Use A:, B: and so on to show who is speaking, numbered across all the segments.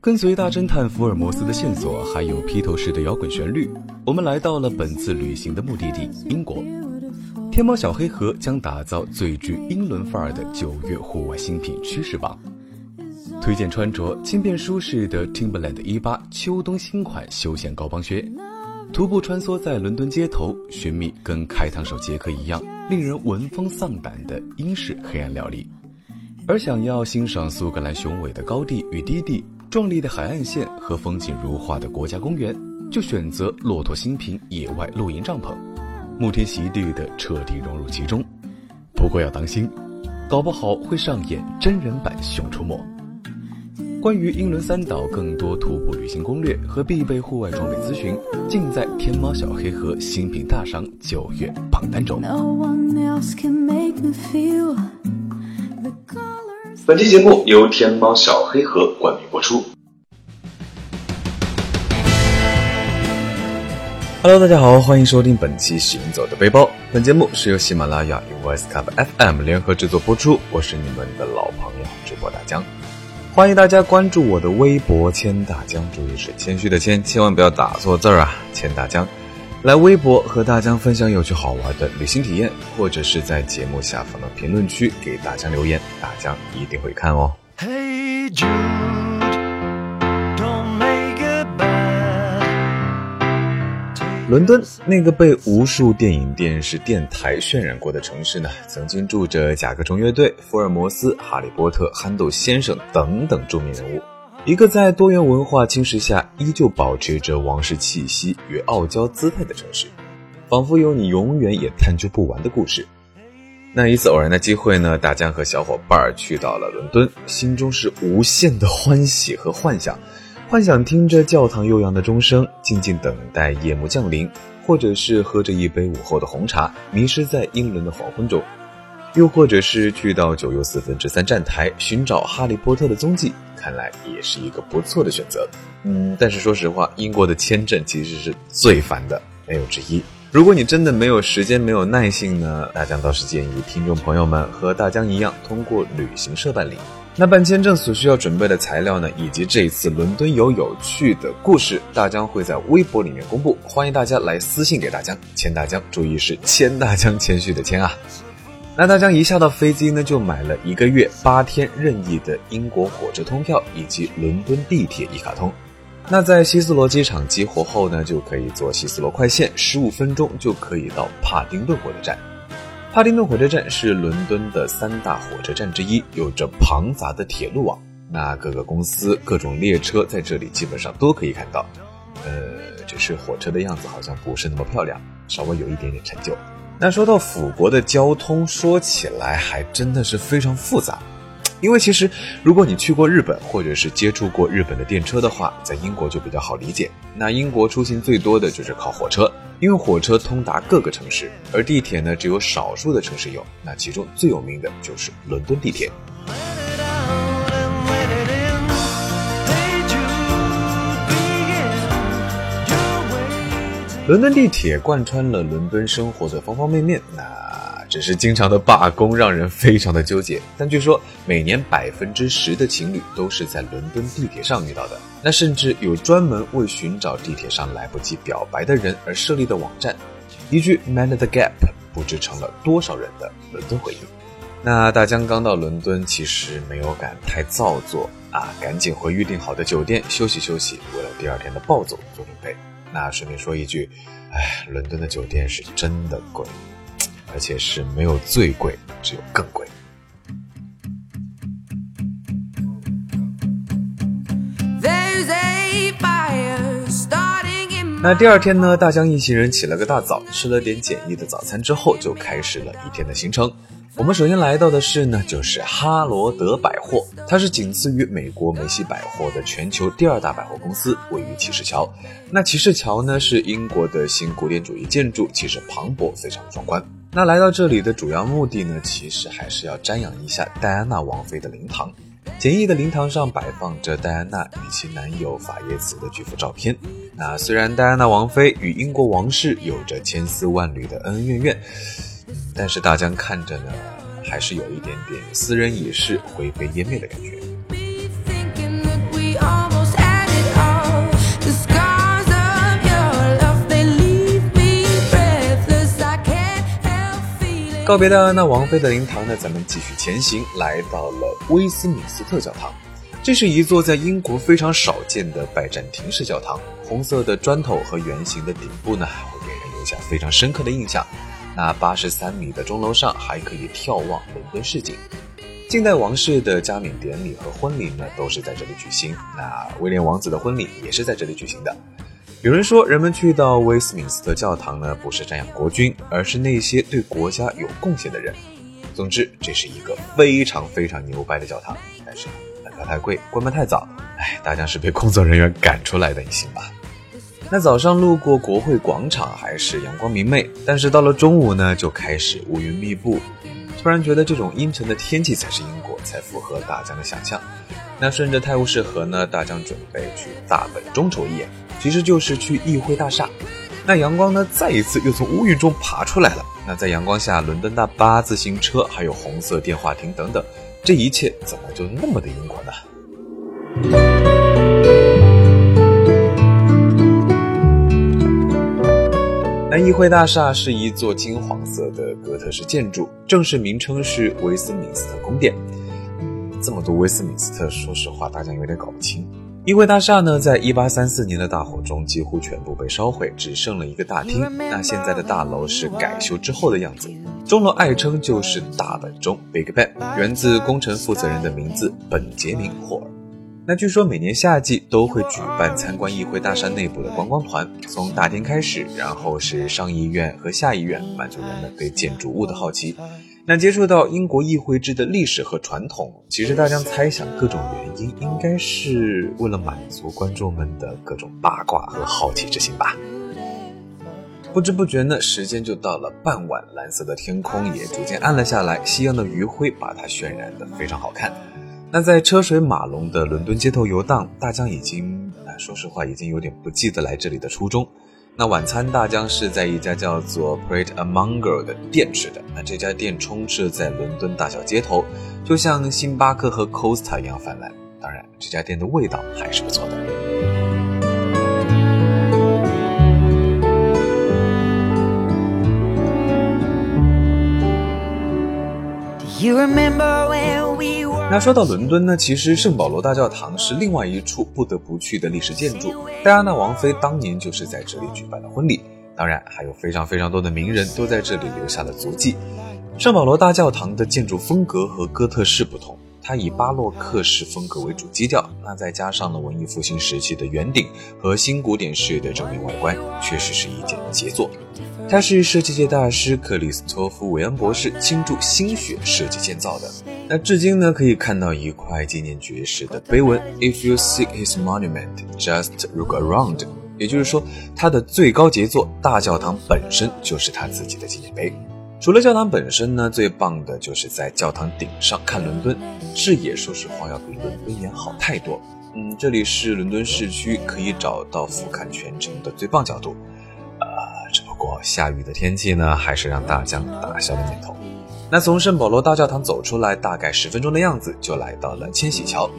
A: 跟随大侦探福尔摩斯的线索，还有披头士的摇滚旋律，我们来到了本次旅行的目的地——英国。天猫小黑盒将打造最具英伦范儿的九月户外新品趋势榜，推荐穿着轻便舒适的 Timberland 一八秋冬新款休闲高帮靴，徒步穿梭在伦敦街头，寻觅跟开膛手杰克一样令人闻风丧胆的英式黑暗料理。而想要欣赏苏格兰雄伟的高地与低地。壮丽的海岸线和风景如画的国家公园，就选择骆驼新品野外露营帐篷，沐天席地的彻底融入其中。不过要当心，搞不好会上演真人版《熊出没》。关于英伦三岛更多徒步旅行攻略和必备户外装备咨询，尽在天猫小黑盒新品大赏九月榜单中。
B: 本期节目由天猫小黑盒冠名播出。
A: Hello，大家好，欢迎收听本期《行走的背包》。本节目是由喜马拉雅与 Voice Club FM 联合制作播出。我是你们的老朋友主播大江，欢迎大家关注我的微博“千大江”，注意是谦虚的谦，千万不要打错字儿啊！千大江。来微博和大江分享有趣好玩的旅行体验，或者是在节目下方的评论区给大江留言，大江一定会看哦。Hey Jude 伦敦那个被无数电影、电视、电台渲染过的城市呢，曾经住着甲壳虫乐队、福尔摩斯、哈利波特、憨豆先生等等著名人物。一个在多元文化侵蚀下依旧保持着王室气息与傲娇姿态的城市，仿佛有你永远也探究不完的故事。那一次偶然的机会呢，大江和小伙伴去到了伦敦，心中是无限的欢喜和幻想，幻想听着教堂悠扬的钟声，静静等待夜幕降临，或者是喝着一杯午后的红茶，迷失在英伦的黄昏中，又或者是去到九又四分之三站台寻找哈利波特的踪迹。看来也是一个不错的选择，嗯，但是说实话，英国的签证其实是最烦的，没有之一。如果你真的没有时间、没有耐性呢，大江倒是建议听众朋友们和大江一样，通过旅行社办理。那办签证所需要准备的材料呢，以及这一次伦敦游有趣的故事，大江会在微博里面公布，欢迎大家来私信给大江，签大江，注意是签大江，谦虚的签啊。那大江一下到飞机呢，就买了一个月八天任意的英国火车通票以及伦敦地铁一卡通。那在希斯罗机场激活后呢，就可以坐希斯罗快线，十五分钟就可以到帕丁顿火车站。帕丁顿火车站是伦敦的三大火车站之一，有着庞杂的铁路网。那各个公司、各种列车在这里基本上都可以看到。呃，只是火车的样子好像不是那么漂亮，稍微有一点点陈旧。那说到辅国的交通，说起来还真的是非常复杂，因为其实如果你去过日本，或者是接触过日本的电车的话，在英国就比较好理解。那英国出行最多的就是靠火车，因为火车通达各个城市，而地铁呢只有少数的城市有。那其中最有名的就是伦敦地铁。伦敦地铁贯穿了伦敦生活的方方面面，那只是经常的罢工让人非常的纠结。但据说每年百分之十的情侣都是在伦敦地铁上遇到的，那甚至有专门为寻找地铁上来不及表白的人而设立的网站。一句 “Man the Gap” 不知成了多少人的伦敦回忆。那大江刚到伦敦，其实没有敢太造作啊，赶紧回预定好的酒店休息休息，为了第二天的暴走做准备。那顺便说一句，哎，伦敦的酒店是真的贵，而且是没有最贵，只有更贵。那第二天呢，大江一行人起了个大早，吃了点简易的早餐之后，就开始了一天的行程。我们首先来到的是呢，就是哈罗德百货，它是仅次于美国梅西百货的全球第二大百货公司，位于骑士桥。那骑士桥呢，是英国的新古典主义建筑，气势磅礴，非常壮观。那来到这里的主要目的呢，其实还是要瞻仰一下戴安娜王妃的灵堂。简易的灵堂上摆放着戴安娜与其男友法耶茨的巨幅照片。那虽然戴安娜王妃与英国王室有着千丝万缕的恩恩怨怨，但是大江看着呢，还是有一点点私人已逝、灰飞烟灭的感觉。告别戴安娜王妃的灵堂呢，咱们继续前行，来到了威斯敏斯特教堂。这是一座在英国非常少见的拜占庭式教堂，红色的砖头和圆形的顶部呢，会给人留下非常深刻的印象。那八十三米的钟楼上还可以眺望伦敦市景。近代王室的加冕典礼和婚礼呢，都是在这里举行。那威廉王子的婚礼也是在这里举行的。有人说，人们去到威斯敏斯特教堂呢，不是瞻仰国君，而是那些对国家有贡献的人。总之，这是一个非常非常牛掰的教堂。但是门票太贵，关门太早，哎，大家是被工作人员赶出来的，你信吧？那早上路过国会广场还是阳光明媚，但是到了中午呢，就开始乌云密布。突然觉得这种阴沉的天气才是英国，才符合大江的想象。那顺着泰晤士河呢，大江准备去大本钟瞅一眼。其实就是去议会大厦，那阳光呢，再一次又从乌云中爬出来了。那在阳光下，伦敦大巴、自行车，还有红色电话亭等等，这一切怎么就那么的英国呢？那议会大厦是一座金黄色的哥特式建筑，正式名称是威斯敏斯特宫殿。这么多威斯敏斯特，说实话，大家有点搞不清。议会大厦呢，在一八三四年的大火中几乎全部被烧毁，只剩了一个大厅。那现在的大楼是改修之后的样子。钟楼爱称就是大本钟 （Big Ben），源自工程负责人的名字本杰明·霍尔。那据说每年夏季都会举办参观议会大厦内部的观光团，从大厅开始，然后是上议院和下议院，满足人们对建筑物的好奇。那接触到英国议会制的历史和传统，其实大家猜想各种原因，应该是为了满足观众们的各种八卦和好奇之心吧。不知不觉呢，时间就到了傍晚，蓝色的天空也逐渐暗了下来，夕阳的余晖把它渲染得非常好看。那在车水马龙的伦敦街头游荡，大江已经，说实话，已经有点不记得来这里的初衷。那晚餐大疆是在一家叫做 Pret a Monger 的店吃的。那这家店充斥在伦敦大小街头，就像星巴克和 Costa 一样泛滥。当然，这家店的味道还是不错的。那说到伦敦呢，其实圣保罗大教堂是另外一处不得不去的历史建筑。戴安娜王妃当年就是在这里举办的婚礼，当然还有非常非常多的名人都在这里留下了足迹。圣保罗大教堂的建筑风格和哥特式不同，它以巴洛克式风格为主基调，那再加上了文艺复兴时期的圆顶和新古典式的正面外观，确实是一件杰作。它是设计界大师克里斯托夫·韦恩博士倾注心血设计建造的。那至今呢，可以看到一块纪念爵士的碑文：“If you seek his monument, just look around。”也就是说，他的最高杰作大教堂本身就是他自己的纪念碑。除了教堂本身呢，最棒的就是在教堂顶上看伦敦，视野说实话要比伦敦眼好太多。嗯，这里是伦敦市区，可以找到俯瞰全城的最棒角度。只不过下雨的天气呢，还是让大家打消了念头。那从圣保罗大教堂走出来，大概十分钟的样子，就来到了千禧桥。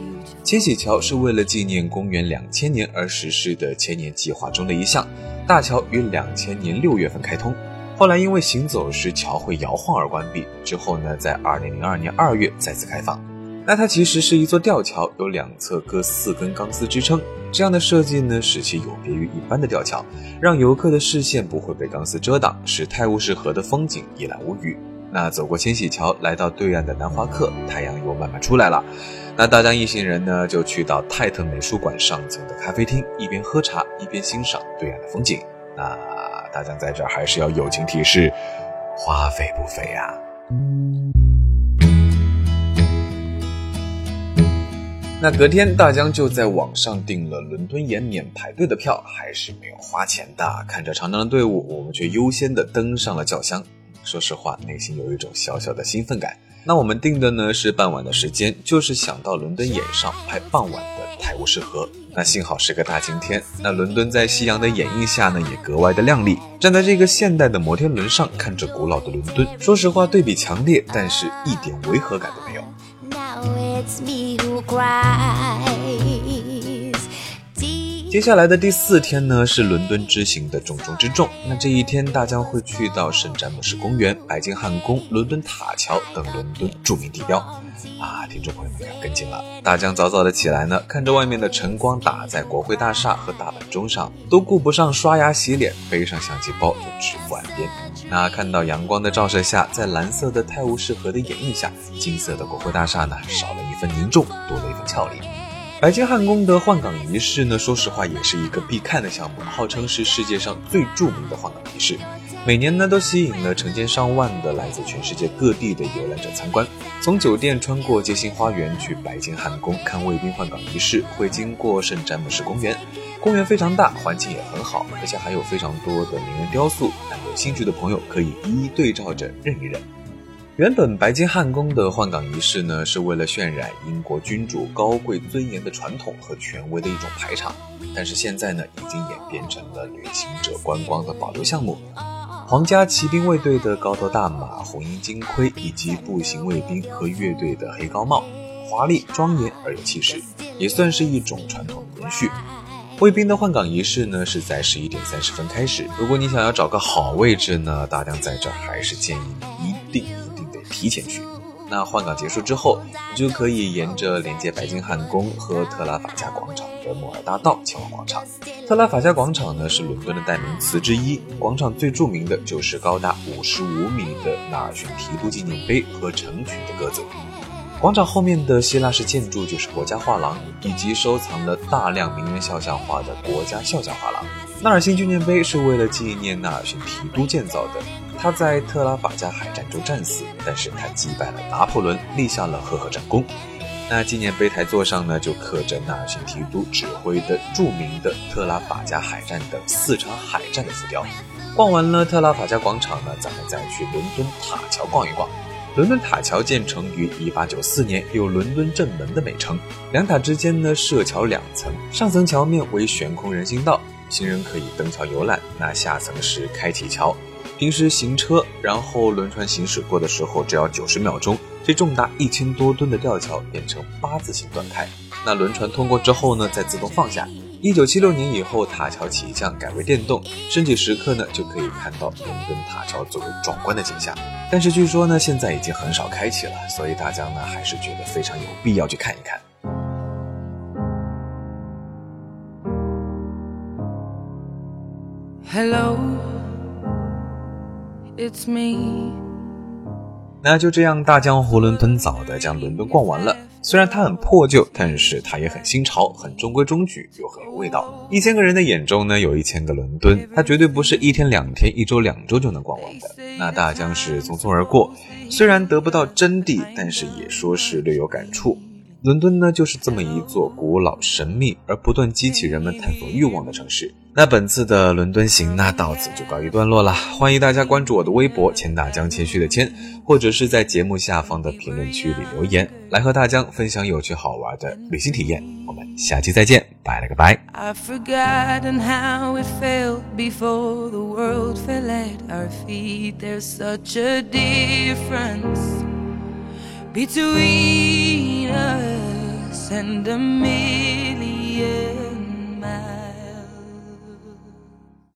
A: 千禧桥是为了纪念公元两千年而实施的千年计划中的一项。大桥于两千年六月份开通，后来因为行走时桥会摇晃而关闭。之后呢，在二零零二年二月再次开放。那它其实是一座吊桥，有两侧各四根钢丝支撑。这样的设计呢，使其有别于一般的吊桥，让游客的视线不会被钢丝遮挡，使泰晤士河的风景一览无余。那走过千禧桥，来到对岸的南华克，太阳又慢慢出来了。那大江一行人呢，就去到泰特美术馆上层的咖啡厅，一边喝茶，一边欣赏对岸的风景。那大江在这儿还是要友情提示：花费不菲呀。那隔天，大江就在网上订了伦敦眼免排队的票，还是没有花钱的。看着长长的队伍，我们却优先的登上了轿厢。说实话，内心有一种小小的兴奋感。那我们定的呢是傍晚的时间，就是想到伦敦眼上拍傍晚的泰晤士河。那幸好是个大晴天，那伦敦在夕阳的掩映下呢，也格外的亮丽。站在这个现代的摩天轮上，看着古老的伦敦，说实话对比强烈，但是一点违和感都没有。now it's me to cry 接下来的第四天呢，是伦敦之行的重中之重。那这一天，大家会去到圣詹姆士公园、白金汉宫、伦敦塔桥等伦敦著名地标。啊，听众朋友们要跟紧了！大江早早的起来呢，看着外面的晨光打在国会大厦和大本钟上，都顾不上刷牙洗脸，背上相机包就直赴岸边。那看到阳光的照射下，在蓝色的泰晤士河的掩映下，金色的国会大厦呢，少了一份凝重，多了一份俏丽。白金汉宫的换岗仪式呢，说实话也是一个必看的项目，号称是世界上最著名的换岗仪式，每年呢都吸引了成千上万的来自全世界各地的游览者参观。从酒店穿过街心花园去白金汉宫看卫兵换岗仪式，会经过圣詹姆士公园，公园非常大，环境也很好，而且还有非常多的名人雕塑，有兴趣的朋友可以一一对照着认一认。原本白金汉宫的换岗仪式呢，是为了渲染英国君主高贵尊严的传统和权威的一种排场，但是现在呢，已经演变成了旅行者观光的保留项目。皇家骑兵卫队的高头大马、红缨金盔，以及步行卫兵和乐队的黑高帽，华丽庄严而有气势，也算是一种传统延续。卫兵的换岗仪式呢，是在十一点三十分开始。如果你想要找个好位置呢，大量在这还是建议你一定。提前去，那换岗结束之后，你就可以沿着连接白金汉宫和特拉法加广场的摩尔大道前往广场。特拉法加广场呢是伦敦的代名词之一，广场最著名的就是高达五十五米的纳尔逊提督纪念碑和成群的鸽子。广场后面的希腊式建筑就是国家画廊，以及收藏了大量名人肖像画的国家肖像画廊。纳尔逊纪念碑是为了纪念纳尔逊提督建造的。他在特拉法加海战中战死，但是他击败了拿破仑，立下了赫赫战功。那纪念碑台座上呢，就刻着纳尔逊提督指挥的著名的特拉法加海战的四场海战的浮雕。逛完了特拉法加广场呢，咱们再去伦敦塔桥逛一逛。伦敦塔桥建成于1894年，有伦敦正门的美称。两塔之间呢，设桥两层，上层桥面为悬空人行道，行人可以登桥游览。那下层是开启桥。平时行车，然后轮船行驶过的时候，只要九十秒钟，这重达一千多吨的吊桥变成八字形断开。那轮船通过之后呢，再自动放下。一九七六年以后，塔桥起降改为电动，升起时刻呢，就可以看到伦敦塔桥作为壮观的景象。但是据说呢，现在已经很少开启了，所以大家呢，还是觉得非常有必要去看一看。Hello。It's me。那就这样，大江囫囵吞枣的将伦敦逛完了。虽然它很破旧，但是它也很新潮，很中规中矩，又很有味道。一千个人的眼中呢，有一千个伦敦，它绝对不是一天两天、一周两周就能逛完的。那大江是匆匆而过，虽然得不到真谛，但是也说是略有感触。伦敦呢，就是这么一座古老、神秘而不断激起人们探索欲望的城市。那本次的伦敦行那，到此就告一段落了。欢迎大家关注我的微博“钱大江谦虚的谦”，或者是在节目下方的评论区里留言，来和大江分享有趣好玩的旅行体验。我们下期再见，拜了个拜。
C: I forgotten how it felt before the world fell at our feet. There's such a difference.
A: between us and a million miles.